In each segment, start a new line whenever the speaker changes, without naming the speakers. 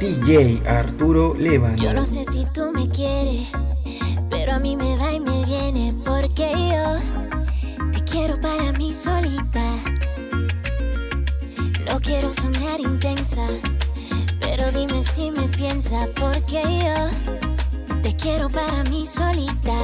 DJ Arturo Levan.
Yo no sé si tú me quieres, pero a mí me va y me viene porque yo te quiero para mí solita. No quiero sonar intensa, pero dime si me piensa porque yo te quiero para mí solita.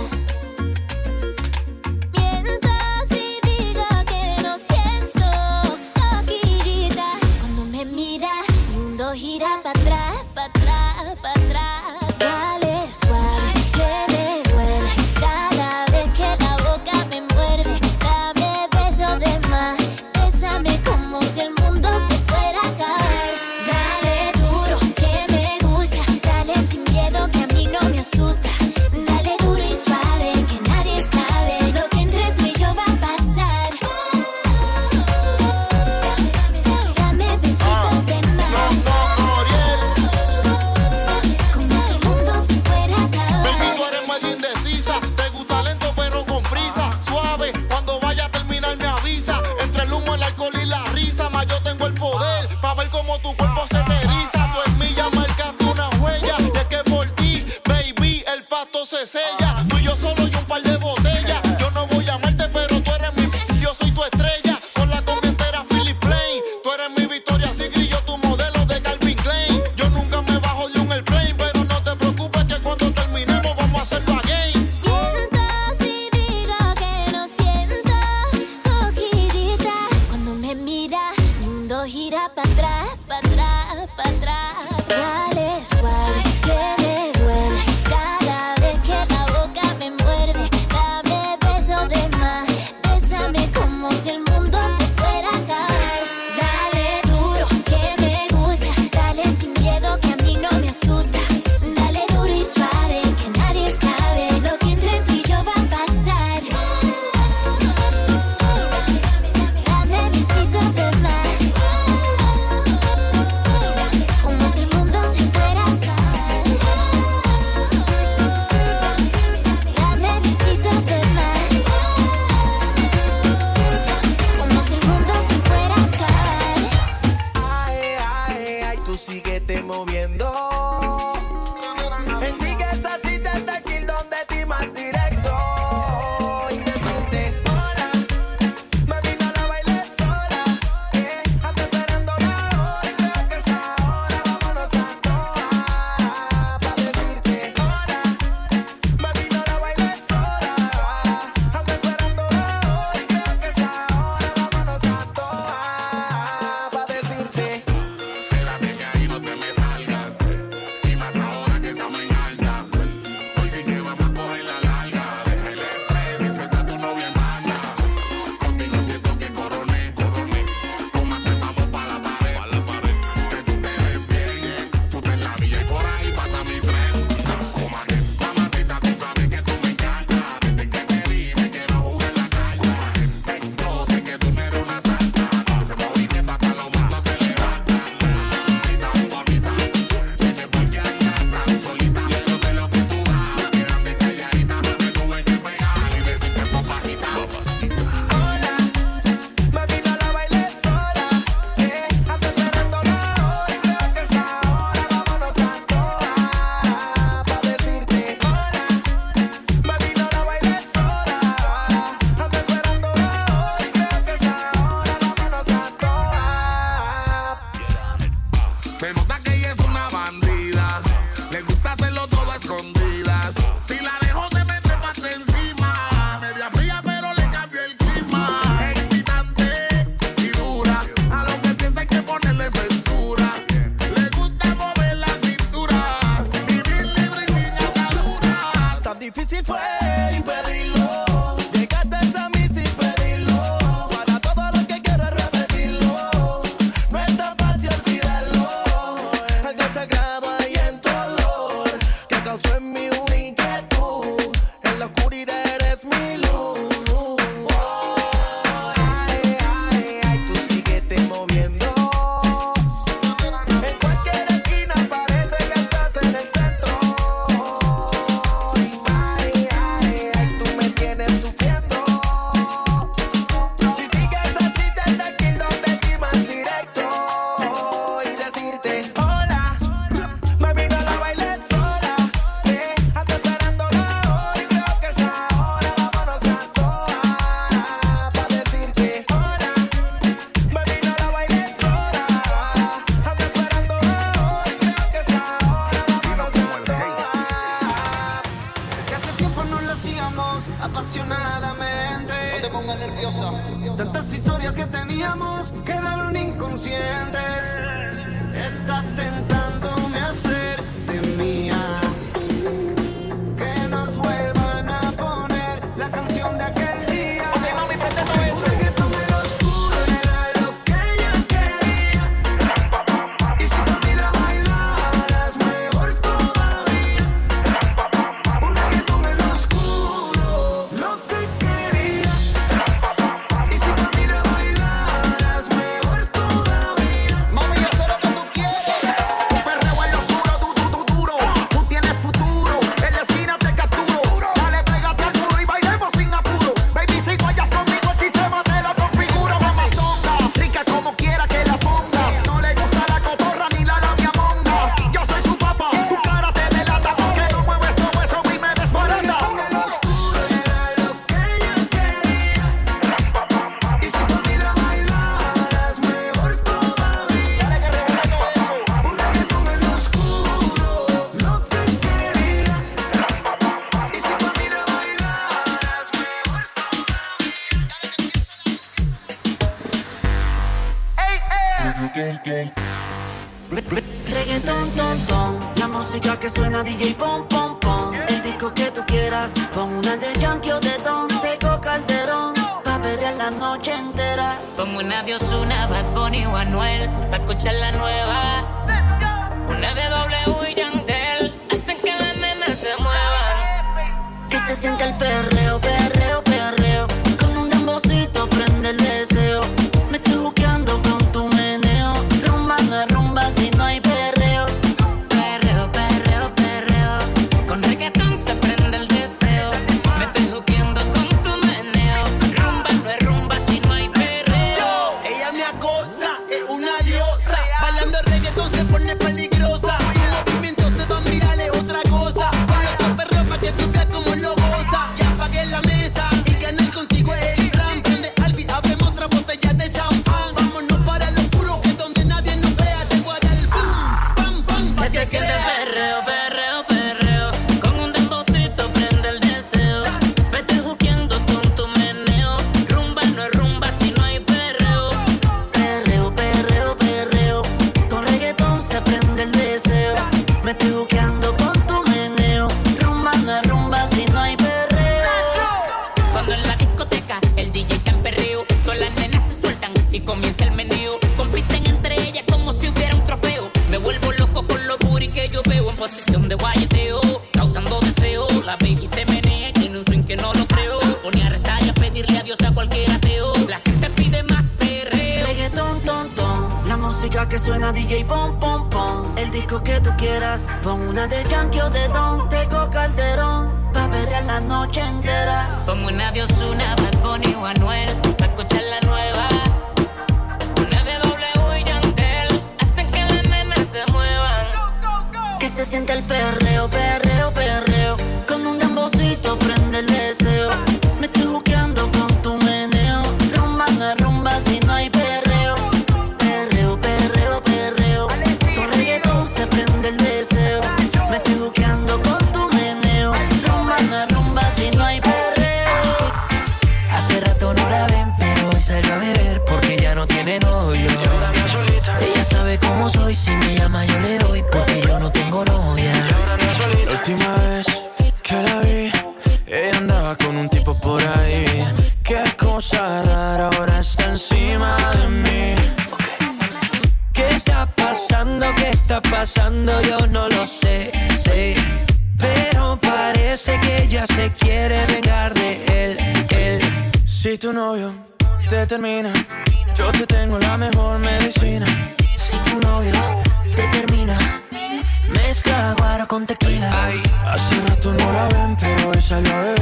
que suena DJ pom
pom pom. El disco que tú quieras, pon una de Yankee o de Don, tengo Calderón, pa' perrear la noche entera. Pongo una de Ozuna, Bad Bunny o Anuel, pa' escuchar la nueva. Una de W y Yantel, hacen que las nenas se muevan. Que se siente el perro yo no lo sé, sé. Pero parece que ella se quiere vengar de él, él. Si tu novio te termina, yo te tengo la mejor medicina. Si tu novio te termina, mezcla guaro con tequila. Ay, hace rato no la ven, pero esa es la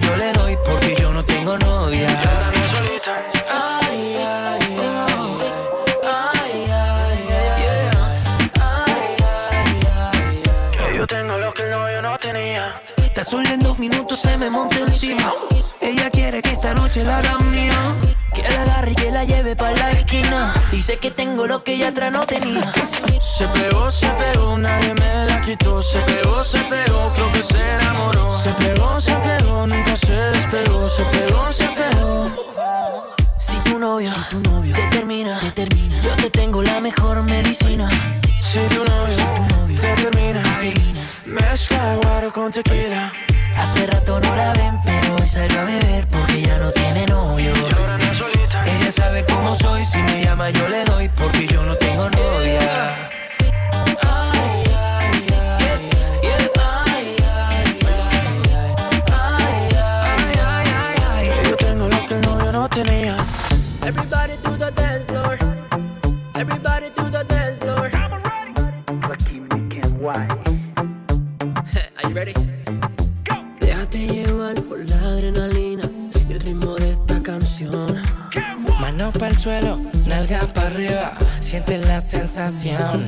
yo le doy porque yo no tengo novia.
Ay, ay, ay. Ay, ay, ay. Ay,
ay, ay. Yo tengo lo que el
novio no tenía. Tan solo en dos
minutos se me monta encima. Ella quiere que esta noche la haga mía. Que la agarre y
que la lleve pa' la esquina. Dice que tengo lo que ella atrás no tenía. Se pegó, se pegó, nadie me la quitó. Se
pegó, se pegó, creo que se enamoró. Se pegó, se pegó, nunca se despegó. Se pegó, se pegó. Si tu novio, te termina, te termina, yo te
tengo la mejor medicina. Si tu novio, te termina, te
termina. mezcla
guaro con tequila. Hace rato
no la
ven, pero hoy salió
a beber porque ya
no tiene novio sabe cómo soy. Si me llama, yo le doy, porque yo no tengo novia. para suelo, nalga para arriba, siente la sensación.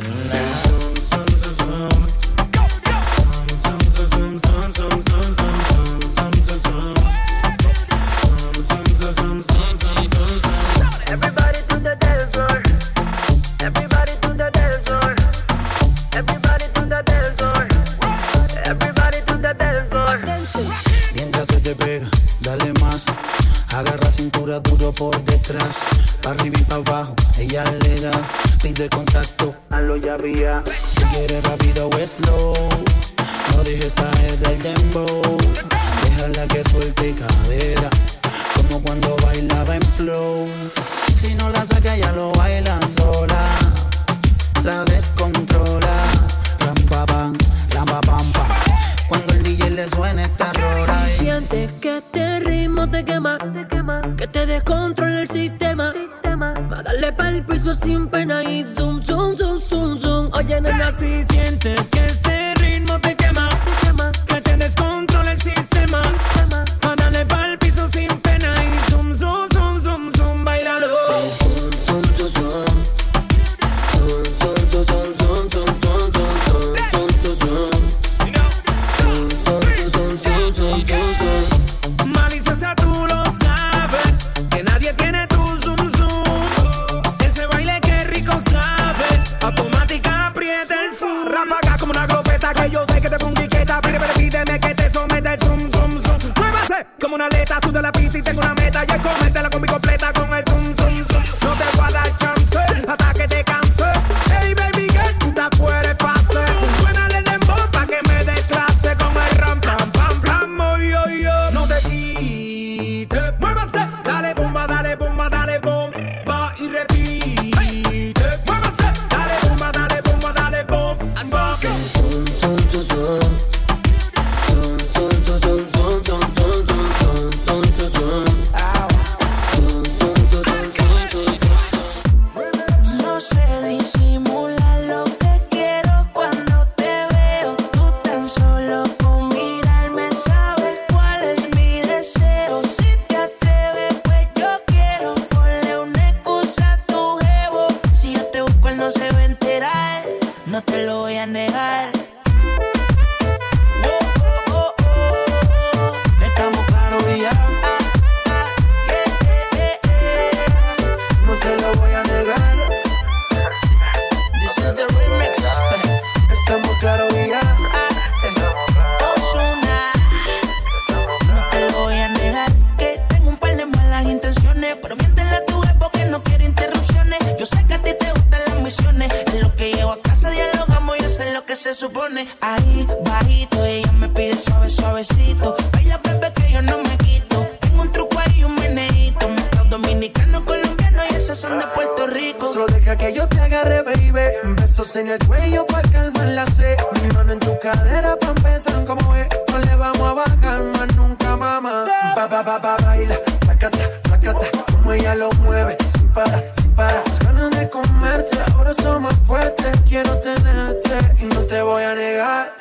son de Puerto Rico.
Solo deja que yo te agarre, baby. Besos en el cuello para calmar la sed. Mi mano en tu cadera para empezar como es. No le vamos a bajar más nunca, mamá. Ba, ba, ba, ba, baila. Placata, placata. Como ella lo mueve. Sin parar, sin parar. Las ganas de comerte, ahora son más fuertes. Quiero tenerte y no te voy a negar.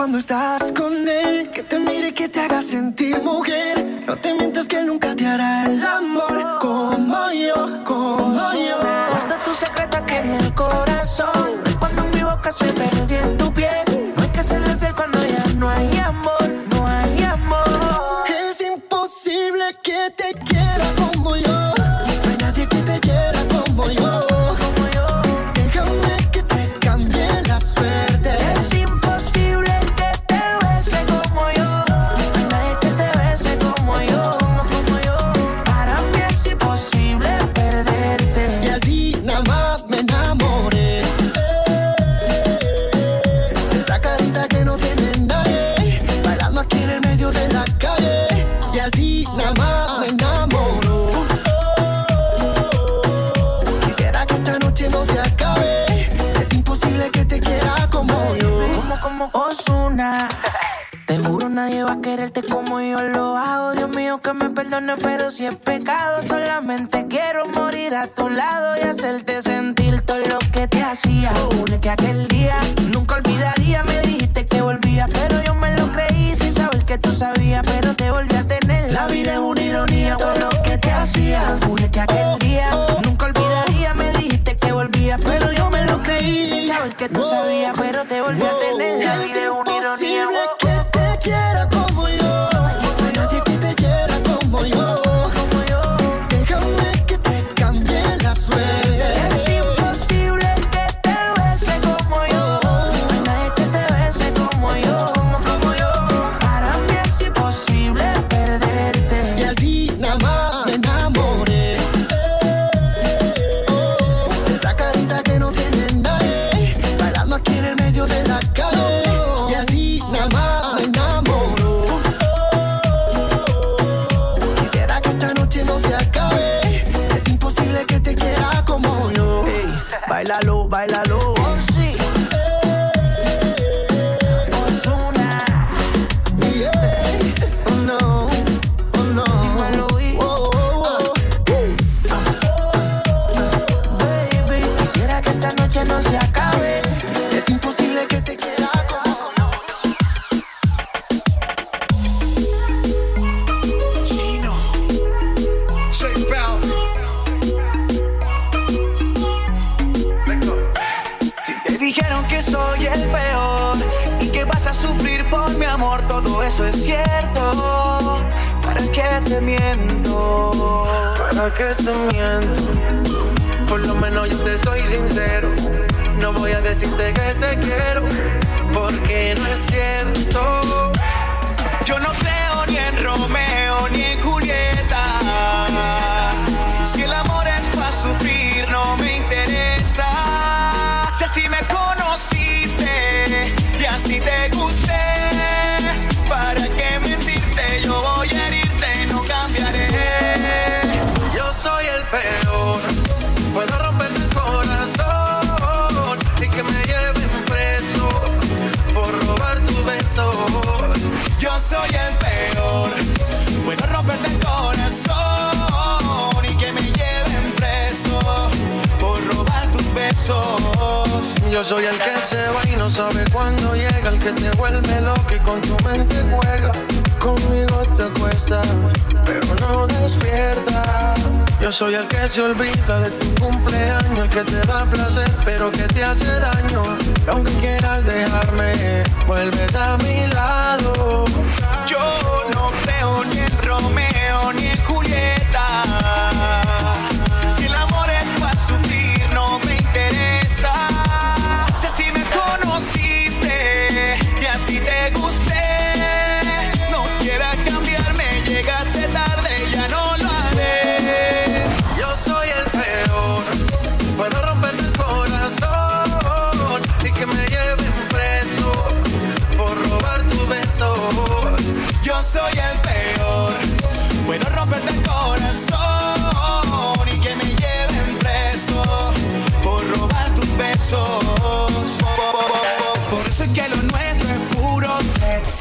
cuando estás con él. Que te mire, y que te haga sentir mujer. No te mientas que nunca te hará el amor. Como yo, como yo.
Guarda tu secreto que en el corazón. Cuando en mi boca se ve. lado y hacerte sentir todo lo que te hacía. Jure que aquel día nunca olvidaría, me dijiste que volvía, pero yo me lo creí sin saber que tú sabías, pero te volví a tener. La vida es una ironía, todo lo que te hacía. Jure que aquel día nunca olvidaría, me dijiste que volvía, pero yo me lo creí sin saber que tú sabías, pero
Yo
soy el que
se va y no sabe cuándo llega, el que te vuelve loco y con tu mente juega. Conmigo te acuestas, pero no despiertas. Yo soy el que se olvida de tu cumpleaños, el que te da placer, pero que te hace daño. Y aunque quieras dejarme, vuelves a mi lado.
Yo no creo ni en Romeo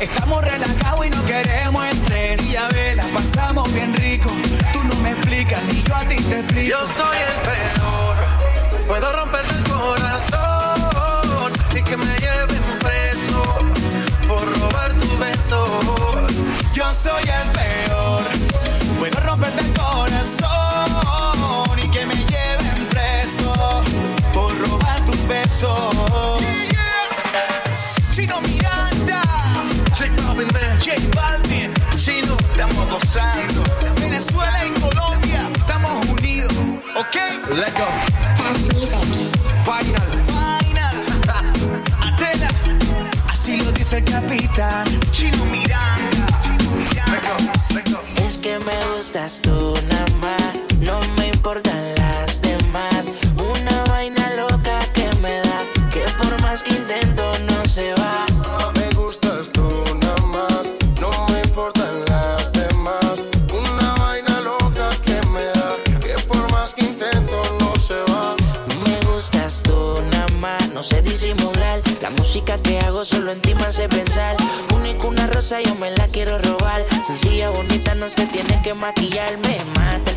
Estamos relajados y no queremos estrés. Y a ver, la pasamos bien rico. Tú no me explicas ni yo a ti te explico.
Yo soy el peor. Puedo
romperte el corazón y que me lleven preso por robar tu beso. Yo soy el peor Chino, estamos gozando. Venezuela y Colombia, estamos unidos, ¿ok? Let's go. Final. Final. Atena. Así lo dice el capitán. Chino Miranda. Chino Miranda. Let's go. Let's go.
Es que me gustas tú Se
tienes que maquillarme más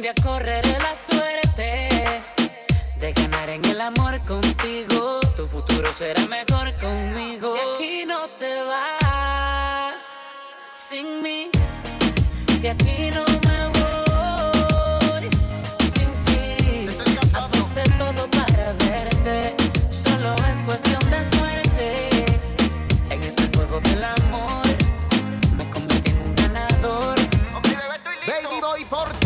un día correré la suerte de ganar en el amor contigo. Tu futuro será mejor conmigo. Y aquí no te vas sin mí. Y aquí no
me voy sin ti. Aposté todo para verte. Solo es cuestión de suerte. En
ese juego del amor me convertí en un ganador.
Baby, voy
por
ti.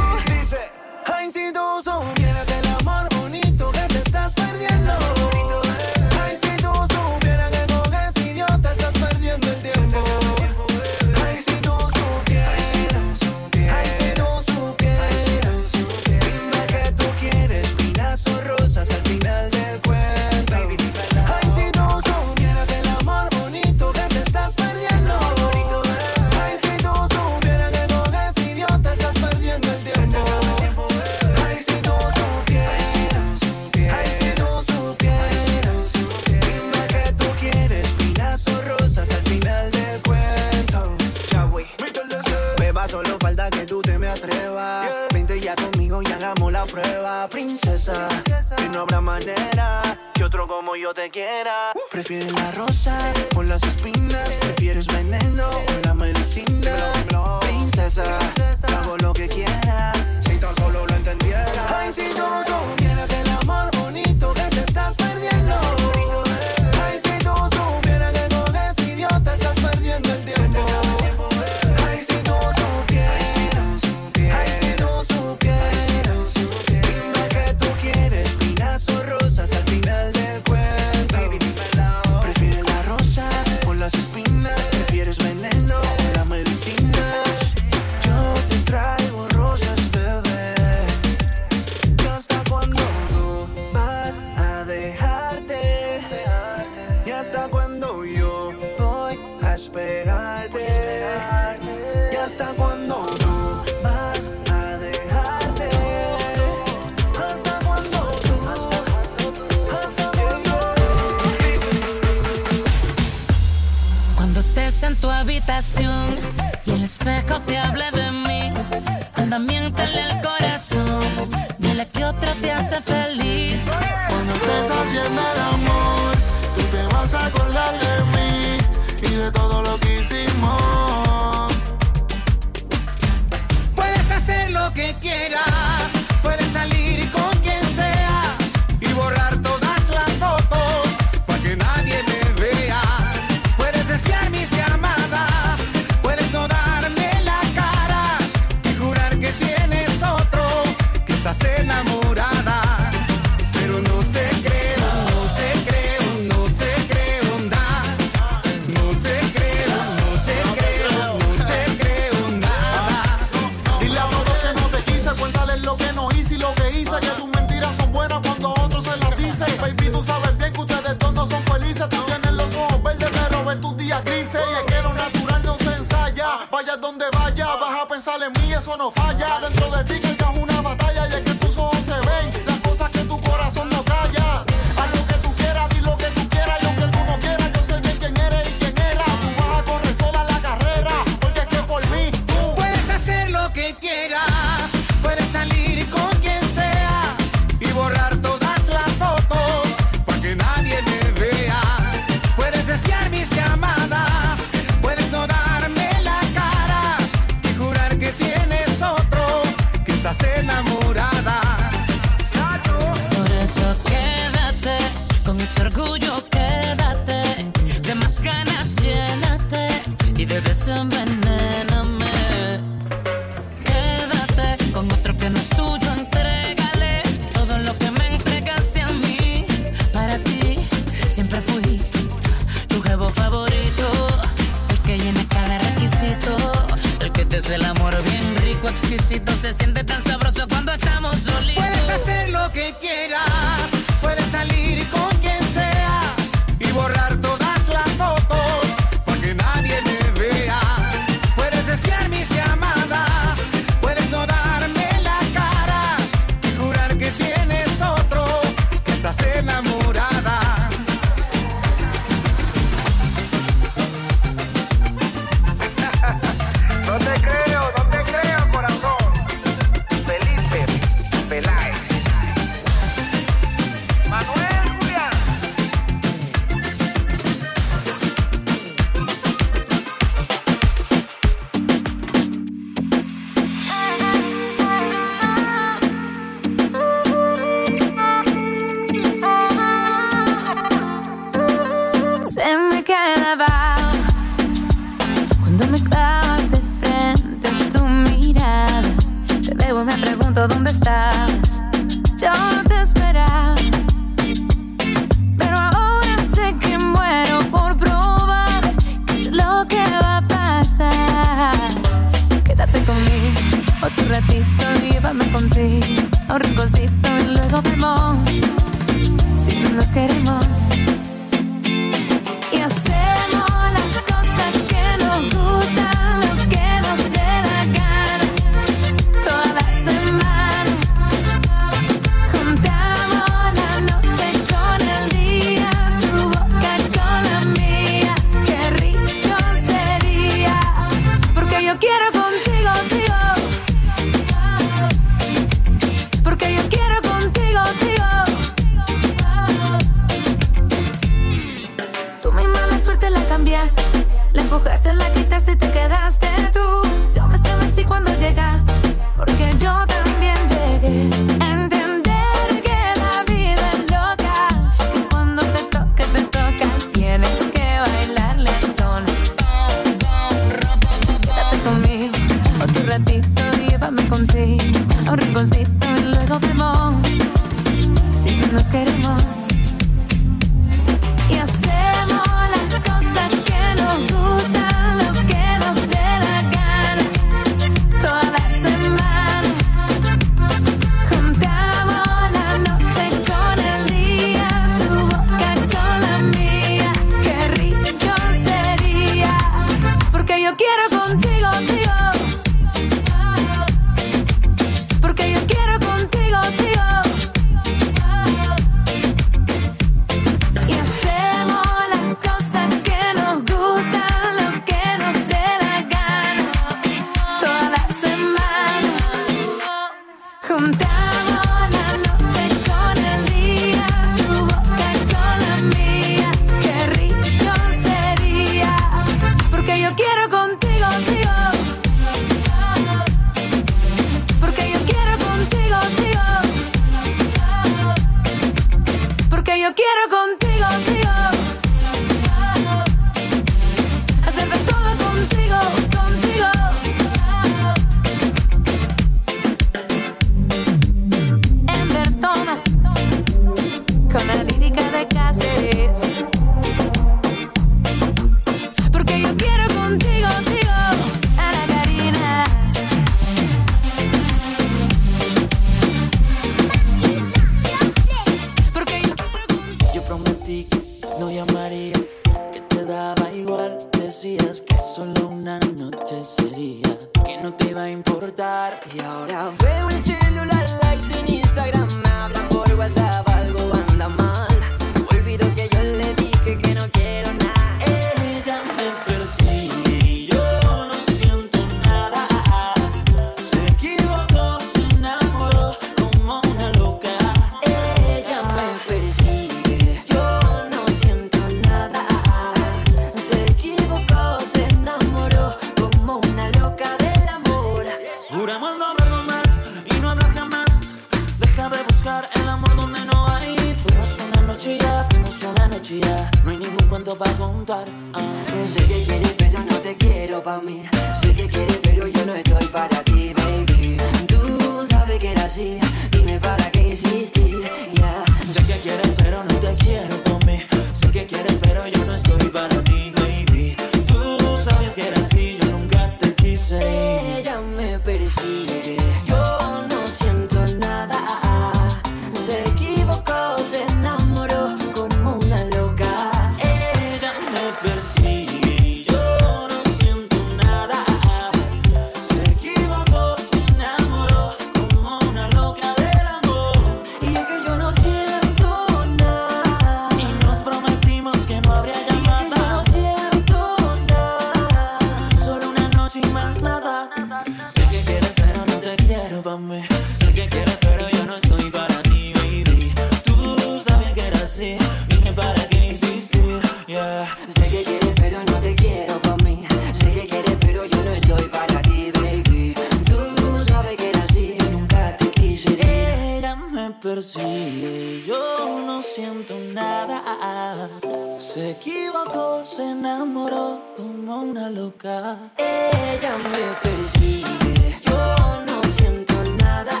enamoró como una loca. Ella me persigue, yo no siento nada.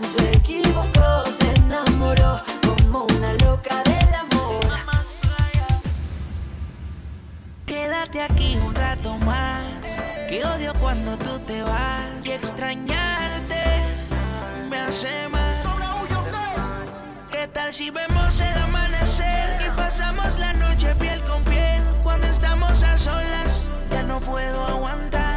Se equivocó, se enamoró como una loca del amor.
Quédate aquí un rato más, que odio cuando tú te vas y extrañarte me hace mal tal si vemos el amanecer y pasamos la noche piel con piel cuando estamos a solas? Ya no puedo aguantar.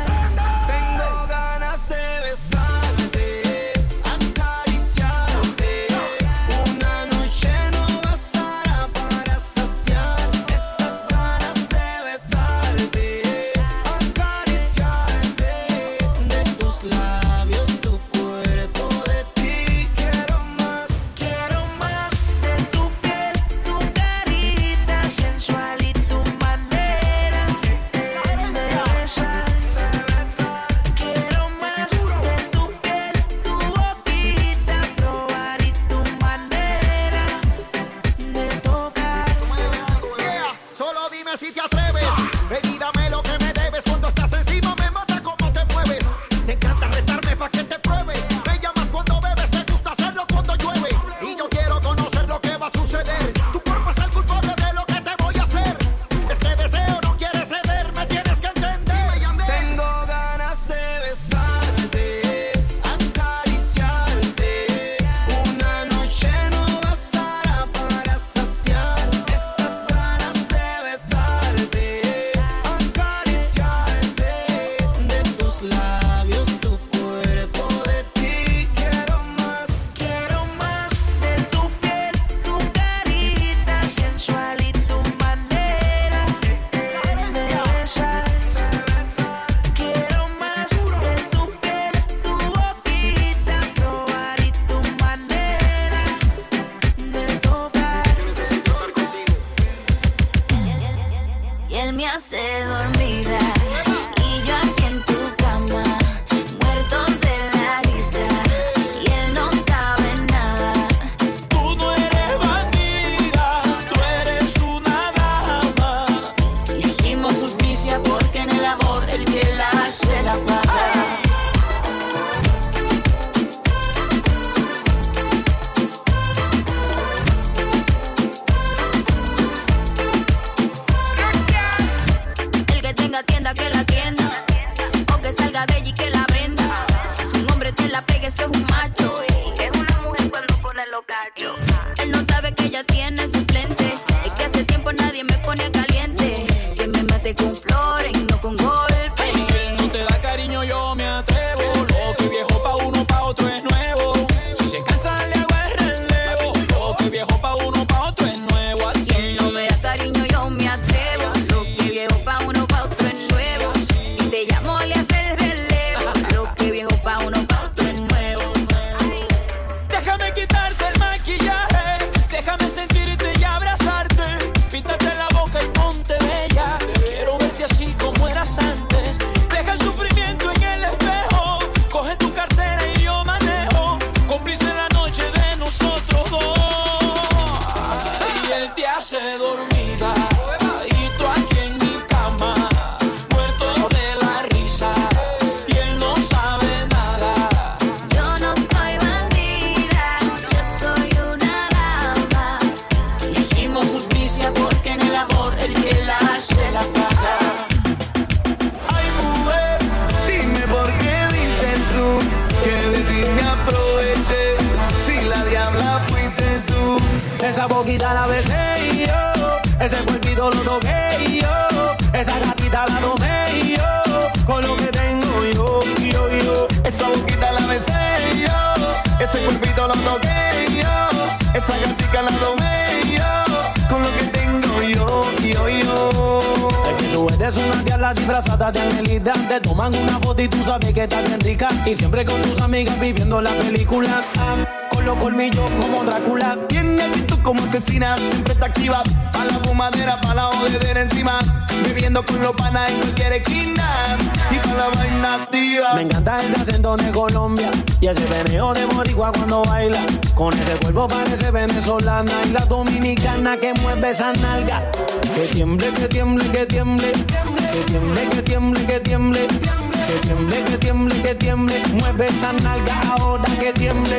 Eres una
diabla disfrazada de angelita. Te toman una foto y tú sabes que estás bien rica. Y siempre con tus amigas viviendo la película. Ah, con los colmillos como Drácula.
Tiene actitud como asesina, siempre está activa. Pa' la fumadera, pa' la jodedera encima. Bebiendo con los panas en cualquier esquina. Y pa' la vaina activa.
Me encanta el acento de Colombia y ese veneo de boricua cuando baila. Con ese cuerpo parece venezolana y la dominicana que mueve esa nalga. Que tiemble, que tiemble, que tiemble. Que tiemble, que tiemble, que tiemble. Que tiemble, que tiemble, que tiemble. Mueve esa nalga ahora que tiemble.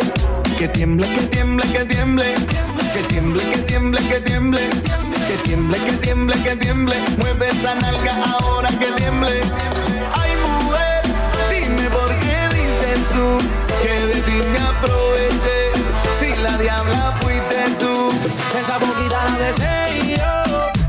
Que tiemble, que tiemble, que tiemble. Que tiemble, que tiemble, que tiemble. Que tiemble, que tiemble, que tiemble. Mueve esa nalga ahora que tiemble. Ay, mujer, dime por qué dices tú que de ti me aproveché. Si la diabla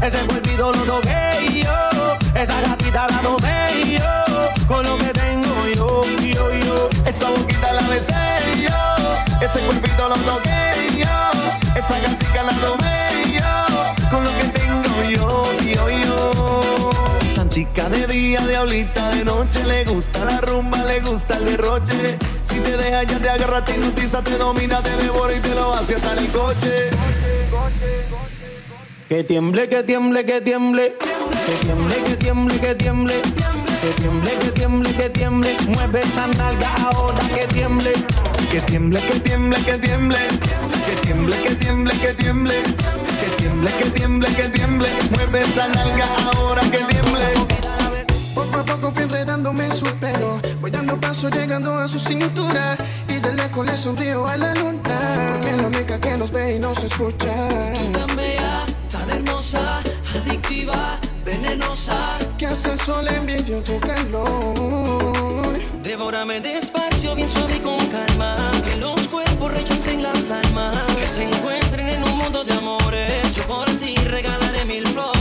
ese cuerpito lo toqué yo, esa gatita la tomé yo, con lo que tengo yo, yo, yo.
Esa boquita la besé yo, ese cuerpito lo toqué yo, esa gatica la tomé yo, con lo que tengo yo, yo, yo. Santica de día, diablita de noche, le gusta la rumba, le gusta el derroche. Si te deja ya te agarra, te hipnotiza, te domina, te devora y te lo hace hasta el coche.
Que tiemble, que tiemble, que tiemble. Que tiemble, que tiemble, que tiemble. Que tiemble, que tiemble, que tiemble. Mueve esa nalga ahora que tiemble.
Que tiemble, que tiemble, que tiemble. Que tiemble, que tiemble, que tiemble. Que tiemble, que tiemble, que tiemble. Mueve esa nalga ahora que tiemble.
Poco a poco fui enredándome en su pelo. Voy dando paso llegando a su cintura. Y de lejos le sonrío a la luna. Que la única que nos ve y nos escucha.
Hermosa, adictiva, venenosa.
Que hace el sol envidio tu calor.
Devórame despacio, bien suave y con calma. Que los cuerpos rechacen las almas. Que se encuentren en un mundo de amores. Yo por ti regalaré mil flores.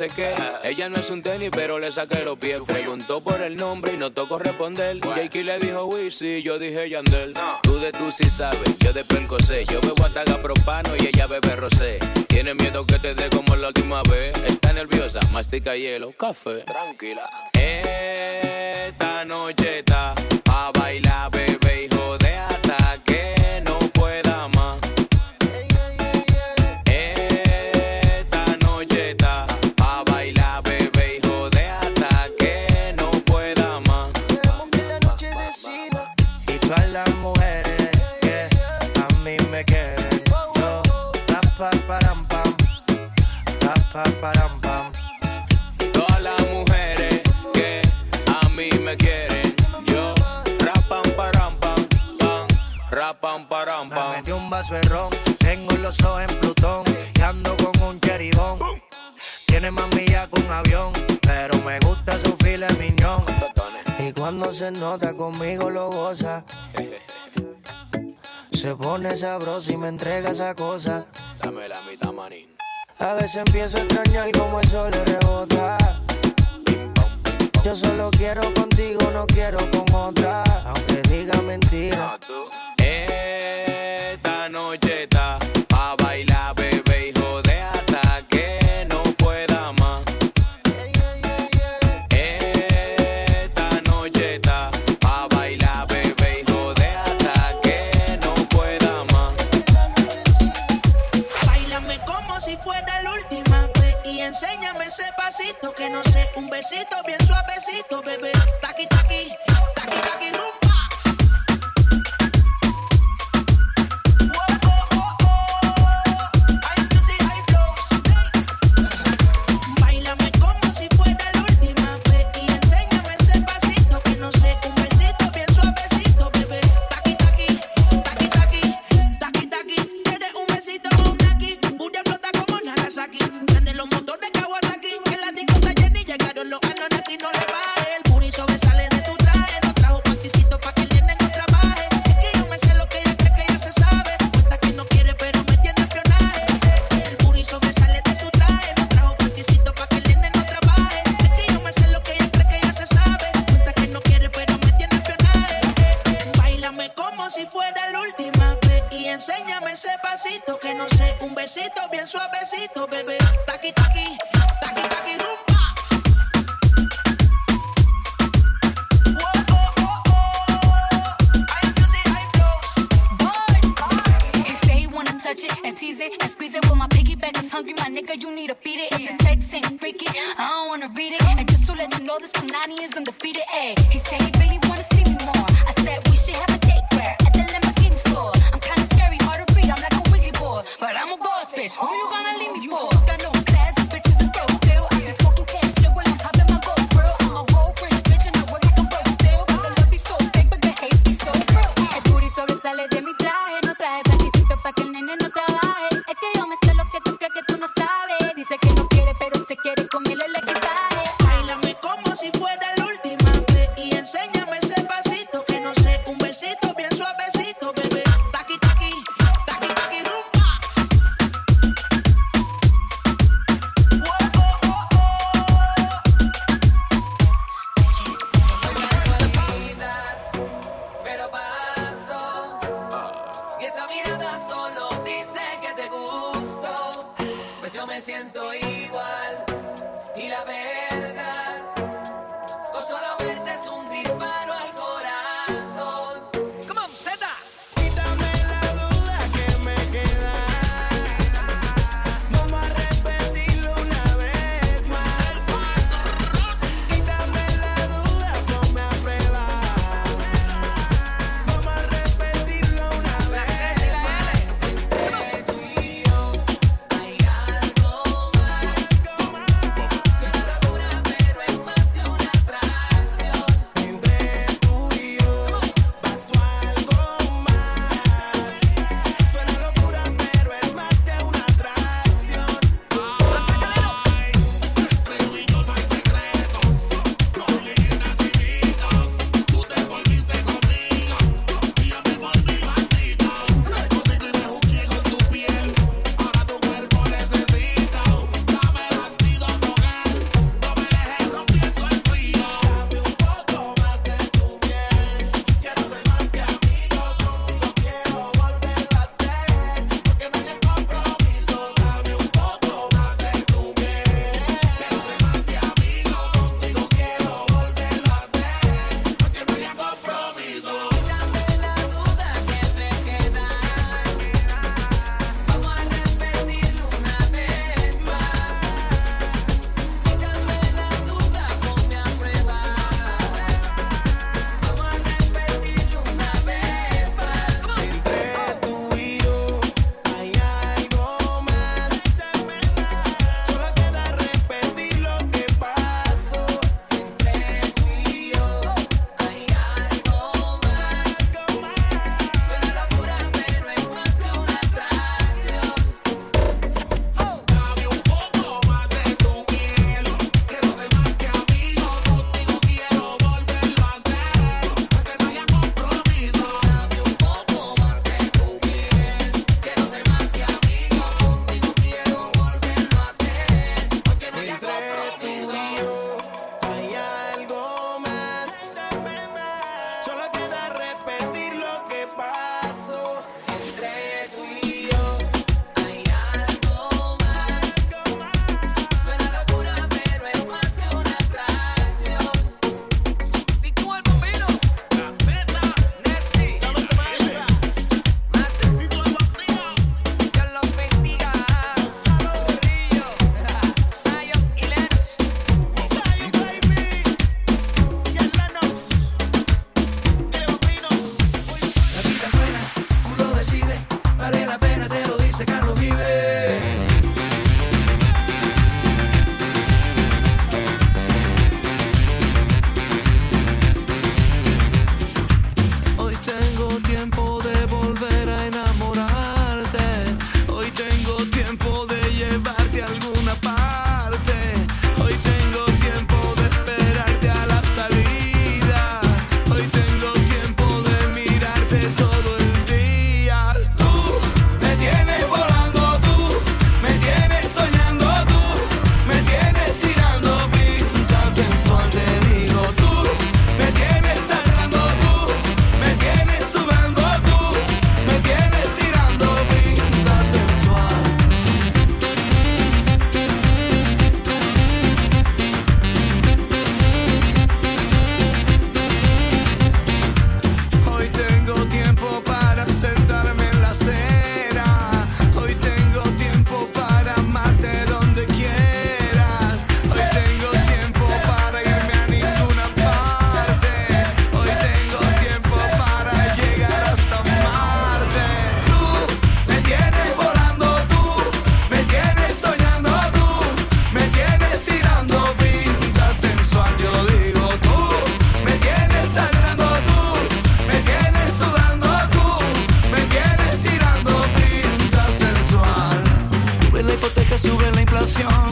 Ella no es un tenis, pero le saqué los pies. Preguntó por el nombre y no tocó responder. Jakey le dijo Wisi, yo dije Yandel. Tú de tú sí sabes, yo de percosé. Yo bebo ataga propano y ella bebe rosé. Tiene miedo que te dé como la última vez. Está nerviosa, mastica hielo, café. Tranquila. Esta noche está a bailar
tiene más millas que un avión, pero me gusta su fila miñón. Y cuando se nota conmigo lo goza. Se pone sabroso y me entrega esa cosa.
Dame la mitad, marín.
A veces empiezo a extrañar como el sol le rebota. Yo solo quiero contigo, no quiero con otra, aunque diga mentira.
Ah, Esta noche
Un besito bien suavecito, bebé. Taqui, taqui.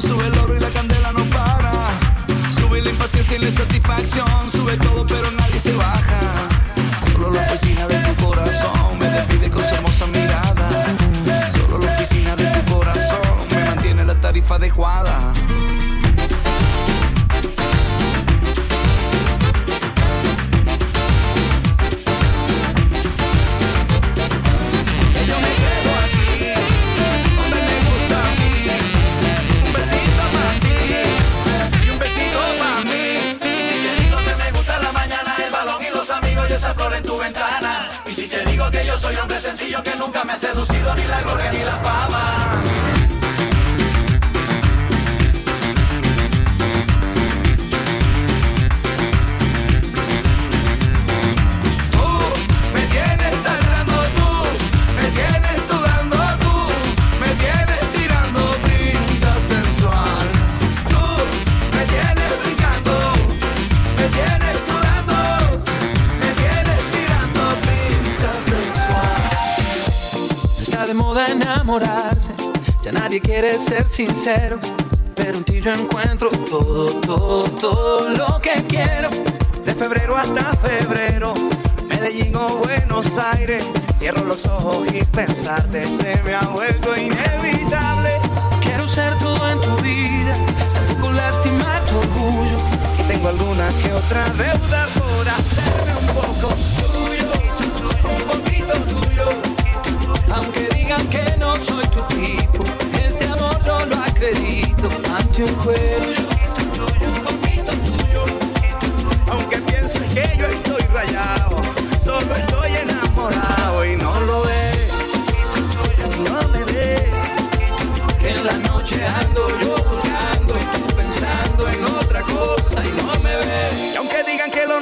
sube el oro y la candela no para. Sube la impaciencia y la pero en
ti yo encuentro todo, todo, todo lo que quiero.
De febrero hasta febrero, Medellín o Buenos Aires, cierro los ojos y pensarte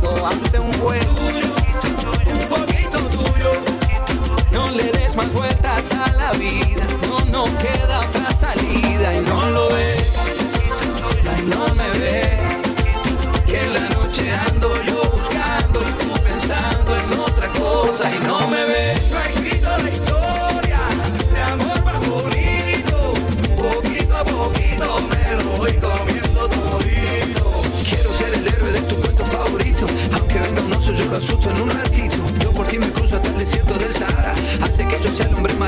poquito, hazte un buen. Tuyo, un poquito tuyo. No
le des más vueltas a la vida, no, no queda.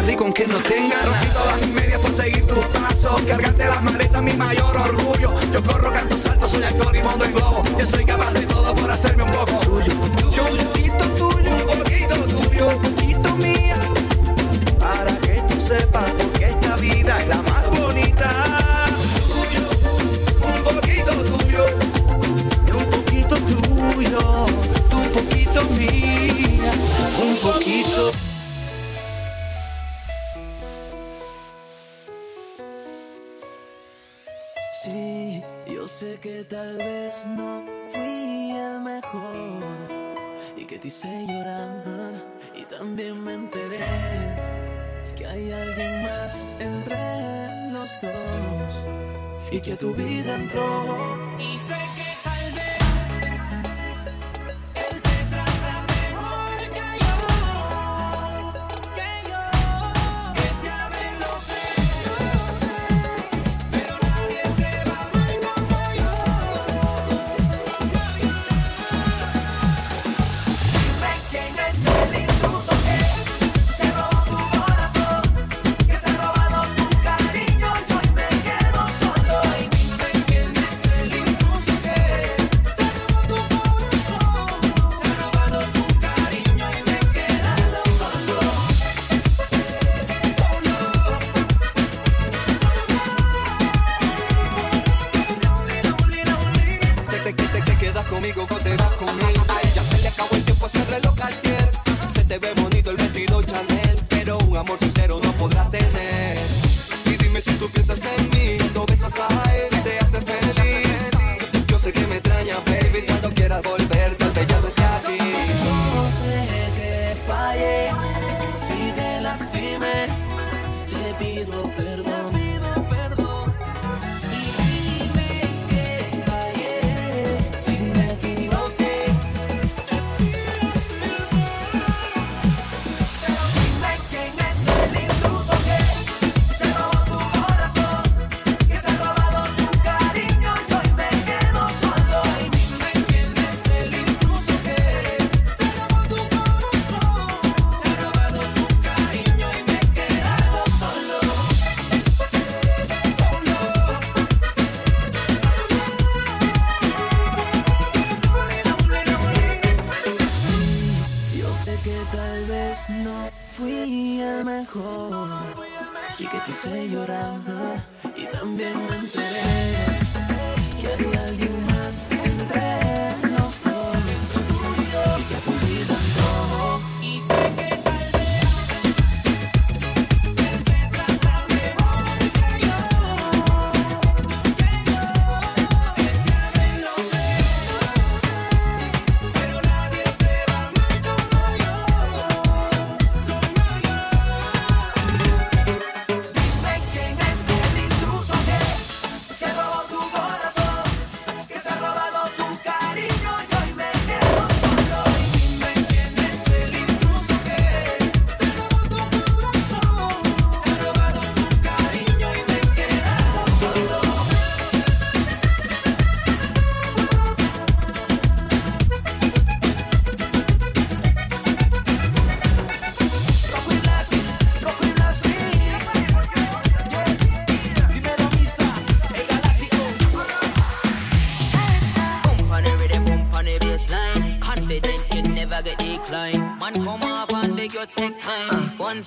rico aunque no tenga nada.
todas mis medias por seguir tus pasos. Cargarte las maletas, mi mayor orgullo. Yo corro, canto, salto, soy actor y monto en globo. Yo soy capaz de todo por hacerme un poco tuyo.
tal vez
no
fui el mejor y que te hice llorar y también me enteré que hay alguien más entre los dos y que tu vida entró y
se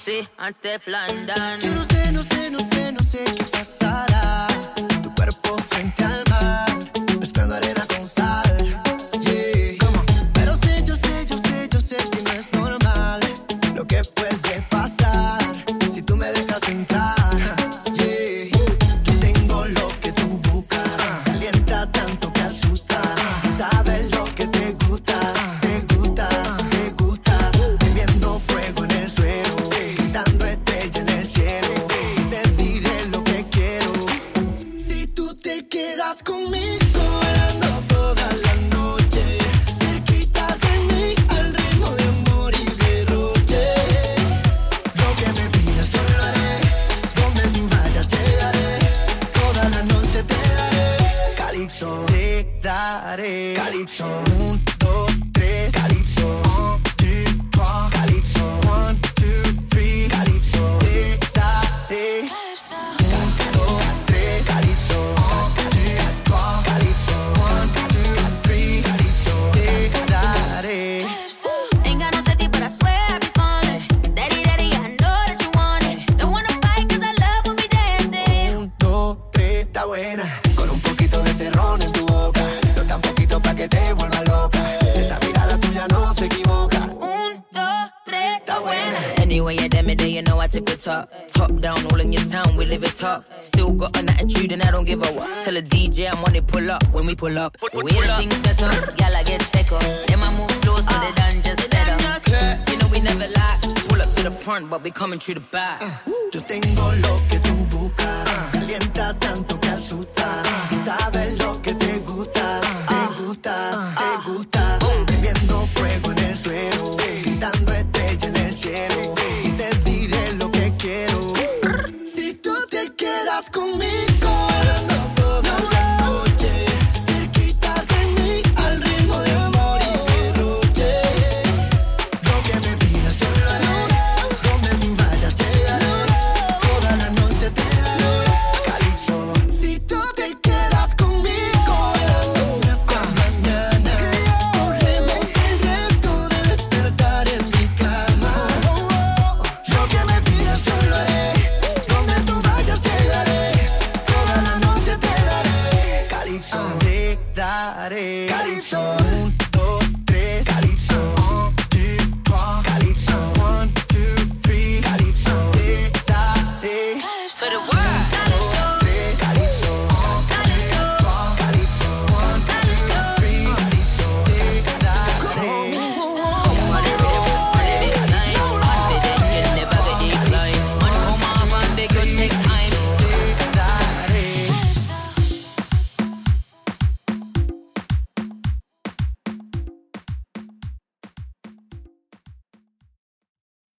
Chelsea on Steph London. up. Still got an attitude and I don't give a what. Tell a DJ I'm on it, pull up when we pull up. The way the things set up, gal, I get take up. Then my move slow
so they done just better. You know we never lie. Pull up to the front, but we coming through the back.
Uh, yo tengo lo que tú